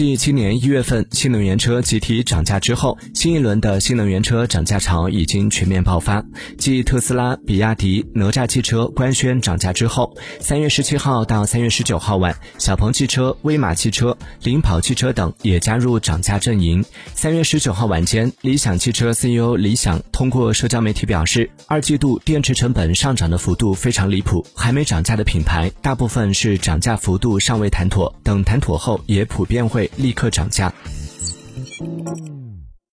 继今年一月份新能源车集体涨价之后，新一轮的新能源车涨价潮已经全面爆发。继特斯拉、比亚迪、哪吒汽车官宣涨价之后，三月十七号到三月十九号晚，小鹏汽车、威马汽车、领跑汽车等也加入涨价阵营。三月十九号晚间，理想汽车 CEO 李想通过社交媒体表示，二季度电池成本上涨的幅度非常离谱，还没涨价的品牌大部分是涨价幅度尚未谈妥，等谈妥后也普遍会。立刻涨价。